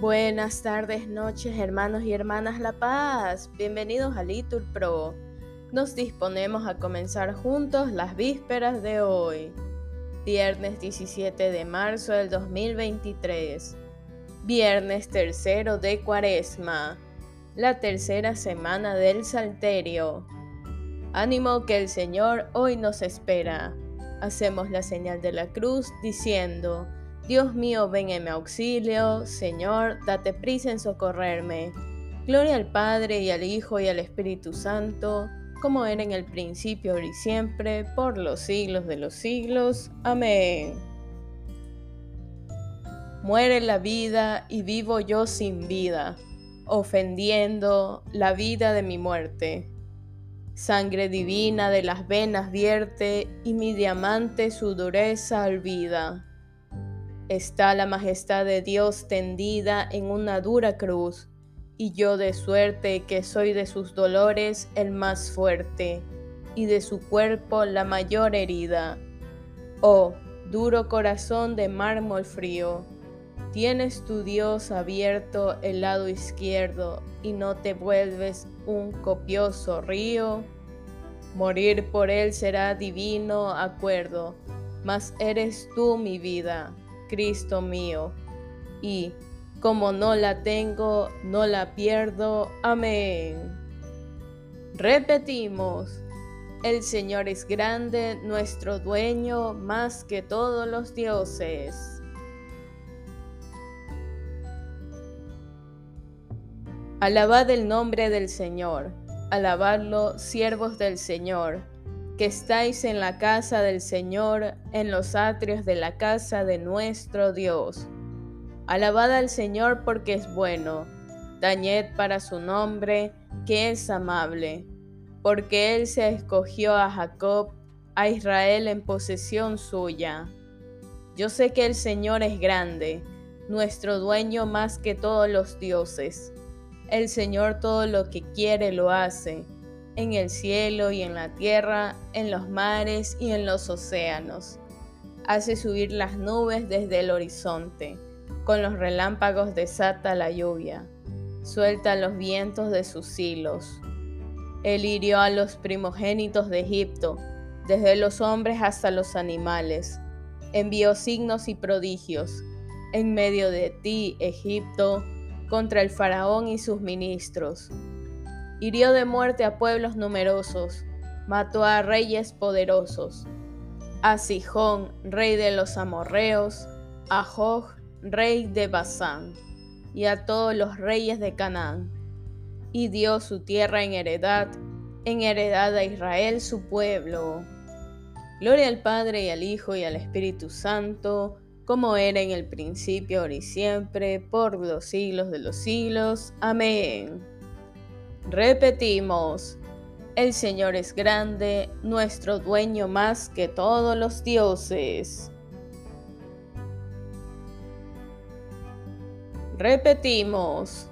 Buenas tardes, noches, hermanos y hermanas La Paz. Bienvenidos a Litur Pro. Nos disponemos a comenzar juntos las vísperas de hoy, viernes 17 de marzo del 2023, viernes tercero de Cuaresma, la tercera semana del Salterio. Ánimo que el Señor hoy nos espera. Hacemos la señal de la cruz diciendo, Dios mío, ven en mi auxilio, Señor, date prisa en socorrerme. Gloria al Padre y al Hijo y al Espíritu Santo, como era en el principio, y siempre, por los siglos de los siglos. Amén. Muere la vida y vivo yo sin vida, ofendiendo la vida de mi muerte. Sangre divina de las venas vierte y mi diamante su dureza olvida Está la majestad de Dios tendida en una dura cruz, y yo de suerte que soy de sus dolores el más fuerte, y de su cuerpo la mayor herida. Oh, duro corazón de mármol frío, tienes tu Dios abierto el lado izquierdo y no te vuelves un copioso río. Morir por él será divino acuerdo, mas eres tú mi vida. Cristo mío. Y como no la tengo, no la pierdo. Amén. Repetimos, el Señor es grande, nuestro dueño, más que todos los dioses. Alabad el nombre del Señor, alabadlo, siervos del Señor que estáis en la casa del Señor, en los atrios de la casa de nuestro Dios. Alabad al Señor porque es bueno, dañed para su nombre, que es amable, porque Él se escogió a Jacob, a Israel en posesión suya. Yo sé que el Señor es grande, nuestro dueño más que todos los dioses. El Señor todo lo que quiere lo hace en el cielo y en la tierra, en los mares y en los océanos. Hace subir las nubes desde el horizonte, con los relámpagos desata la lluvia, suelta los vientos de sus hilos. Él hirió a los primogénitos de Egipto, desde los hombres hasta los animales. Envió signos y prodigios en medio de ti, Egipto, contra el faraón y sus ministros Hirió de muerte a pueblos numerosos, mató a reyes poderosos, a Sijón, rey de los amorreos, a Joj, rey de Basán, y a todos los reyes de Canaán, y dio su tierra en heredad, en heredad a Israel su pueblo. Gloria al Padre y al Hijo y al Espíritu Santo, como era en el principio, ahora y siempre, por los siglos de los siglos. Amén. Repetimos, el Señor es grande, nuestro dueño más que todos los dioses. Repetimos,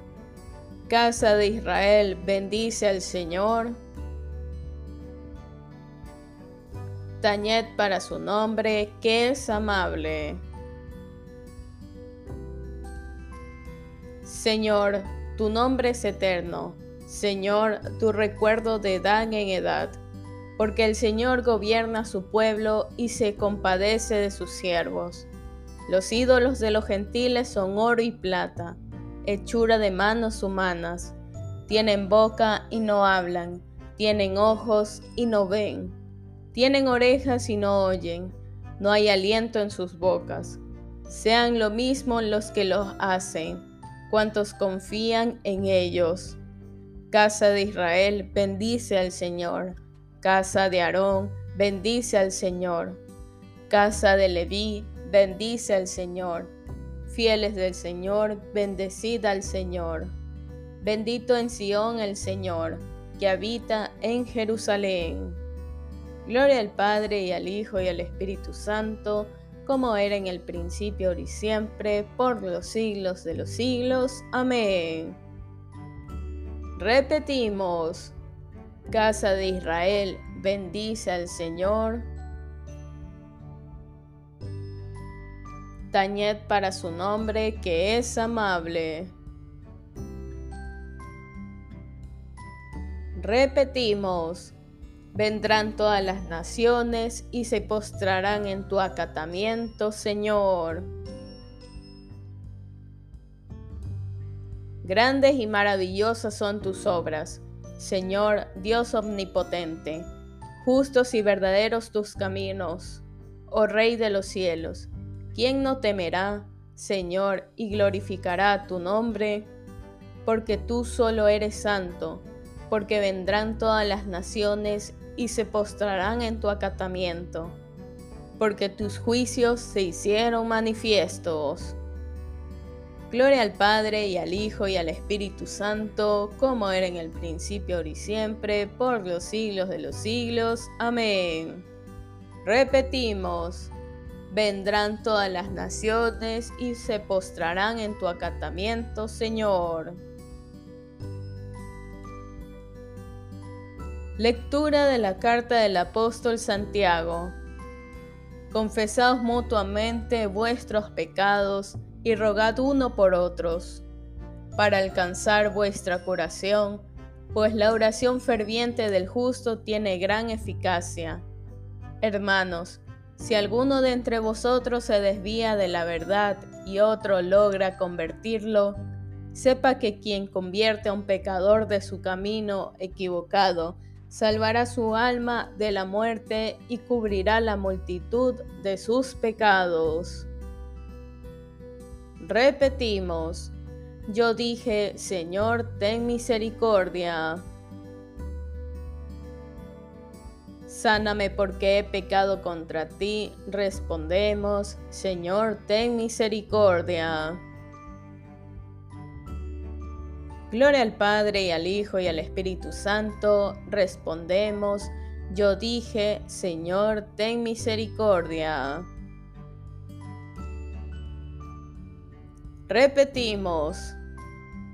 Casa de Israel, bendice al Señor. Tañed para su nombre, que es amable. Señor, tu nombre es eterno Señor, tu recuerdo de edad en edad, porque el Señor gobierna su pueblo y se compadece de sus siervos. Los ídolos de los gentiles son oro y plata, hechura de manos humanas. Tienen boca y no hablan, tienen ojos y no ven, tienen orejas y no oyen, no hay aliento en sus bocas. Sean lo mismo los que los hacen, cuantos confían en ellos. Casa de Israel, bendice al Señor. Casa de Aarón, bendice al Señor. Casa de Leví, bendice al Señor. Fieles del Señor, bendecid al Señor. Bendito en Sión el Señor, que habita en Jerusalén. Gloria al Padre y al Hijo y al Espíritu Santo, como era en el principio, ahora y siempre, por los siglos de los siglos. Amén. Repetimos, casa de Israel, bendice al Señor. tañed para su nombre que es amable. Repetimos, vendrán todas las naciones y se postrarán en tu acatamiento, Señor. Grandes y maravillosas son tus obras, Señor Dios omnipotente. Justos y verdaderos tus caminos, oh Rey de los cielos. ¿Quién no temerá, Señor, y glorificará tu nombre? Porque tú solo eres santo, porque vendrán todas las naciones y se postrarán en tu acatamiento, porque tus juicios se hicieron manifiestos. Gloria al Padre y al Hijo y al Espíritu Santo, como era en el principio, ahora y siempre, por los siglos de los siglos. Amén. Repetimos, vendrán todas las naciones y se postrarán en tu acatamiento, Señor. Lectura de la carta del apóstol Santiago. Confesaos mutuamente vuestros pecados y rogad uno por otros, para alcanzar vuestra curación, pues la oración ferviente del justo tiene gran eficacia. Hermanos, si alguno de entre vosotros se desvía de la verdad y otro logra convertirlo, sepa que quien convierte a un pecador de su camino equivocado, salvará su alma de la muerte y cubrirá la multitud de sus pecados. Repetimos, yo dije, Señor, ten misericordia. Sáname porque he pecado contra ti. Respondemos, Señor, ten misericordia. Gloria al Padre y al Hijo y al Espíritu Santo. Respondemos, yo dije, Señor, ten misericordia. Repetimos,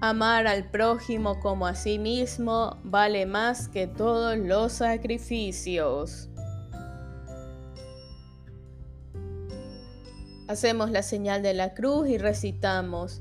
amar al prójimo como a sí mismo vale más que todos los sacrificios. Hacemos la señal de la cruz y recitamos,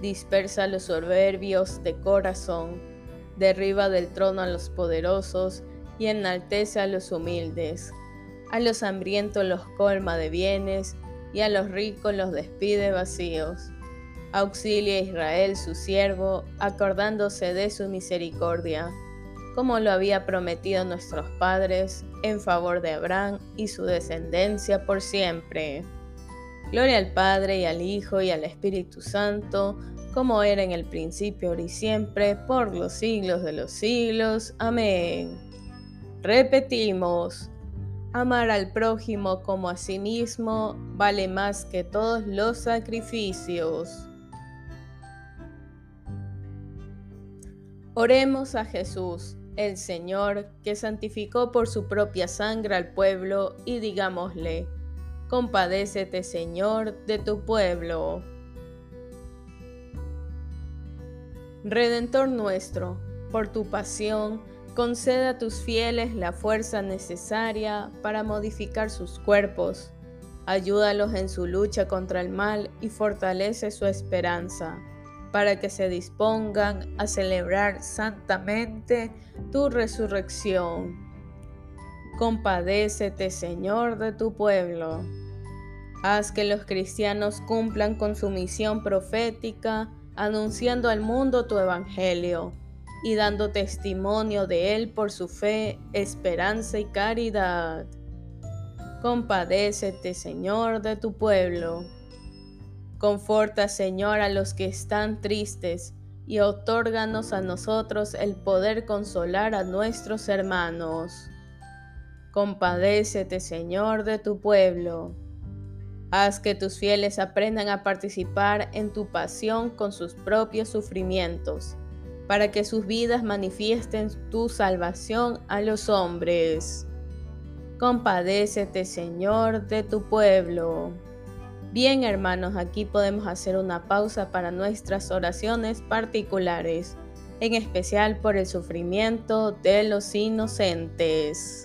dispersa los soberbios de corazón, derriba del trono a los poderosos y enaltece a los humildes. A los hambrientos los colma de bienes y a los ricos los despide vacíos Auxilia a Israel su siervo, acordándose de su misericordia, como lo había prometido nuestros padres, en favor de Abraham y su descendencia por siempre. Gloria al Padre y al Hijo y al Espíritu Santo, como era en el principio, ahora y siempre, por los siglos de los siglos. Amén. Repetimos, amar al prójimo como a sí mismo vale más que todos los sacrificios. Oremos a Jesús, el Señor, que santificó por su propia sangre al pueblo, y digámosle, compadécete, Señor, de tu pueblo. Redentor nuestro, por tu pasión, concede a tus fieles la fuerza necesaria para modificar sus cuerpos. Ayúdalos en su lucha contra el mal y fortalece su esperanza para que se dispongan a celebrar santamente tu resurrección. Compadécete, Señor, de tu pueblo. Haz que los cristianos cumplan con su misión profética, anunciando al mundo tu evangelio y dando testimonio de él por su fe, esperanza y caridad. Compadécete, Señor, de tu pueblo. Conforta, Señor, a los que están tristes y otórganos a nosotros el poder consolar a nuestros hermanos. Compadécete, Señor, de tu pueblo. Haz que tus fieles aprendan a participar en tu pasión con sus propios sufrimientos, para que sus vidas manifiesten tu salvación a los hombres. Compadécete, Señor, de tu pueblo. Bien, hermanos, aquí podemos hacer una pausa para nuestras oraciones particulares, en especial por el sufrimiento de los inocentes.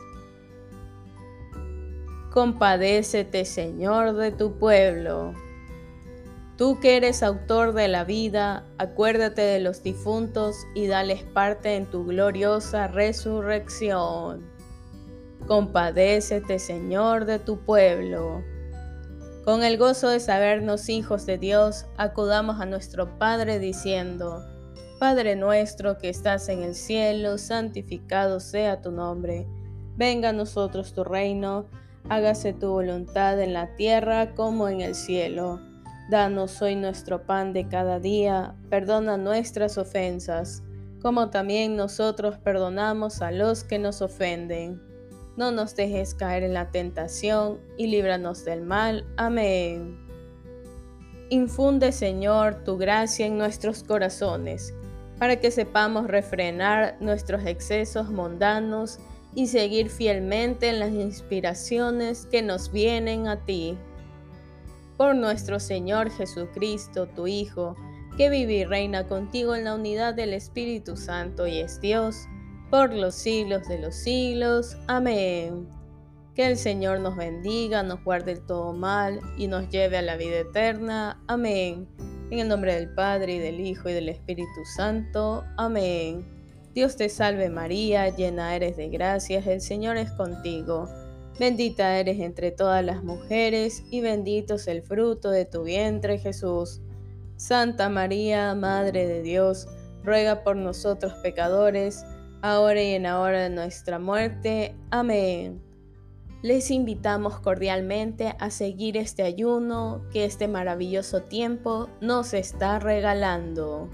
Compadécete, Señor, de tu pueblo. Tú que eres autor de la vida, acuérdate de los difuntos y dales parte en tu gloriosa resurrección. Compadécete, Señor, de tu pueblo. Con el gozo de sabernos hijos de Dios, acudamos a nuestro Padre diciendo, Padre nuestro que estás en el cielo, santificado sea tu nombre. Venga a nosotros tu reino hágase tu voluntad en la tierra como en el cielo. Danos hoy nuestro pan de cada día, perdona nuestras ofensas, como también nosotros perdonamos a los que nos ofenden. No nos dejes caer en la tentación y líbranos del mal. Amén. Infunde, Señor, tu gracia en nuestros corazones, para que sepamos refrenar nuestros excesos mundanos y seguir fielmente en las inspiraciones que nos vienen a ti. Por nuestro Señor Jesucristo, tu Hijo, que vive y reina contigo en la unidad del Espíritu Santo y es Dios, por los siglos de los siglos. Amén. Que el Señor nos bendiga, nos guarde todo mal y nos lleve a la vida eterna. Amén. En el nombre del Padre y del Hijo y del Espíritu Santo. Amén. Dios te salve María, llena eres de gracias, el Señor es contigo. Bendita eres entre todas las mujeres y bendito es el fruto de tu vientre Jesús. Santa María, Madre de Dios, ruega por nosotros pecadores, ahora y en la hora de nuestra muerte. Amén. Les invitamos cordialmente a seguir este ayuno que este maravilloso tiempo nos está regalando.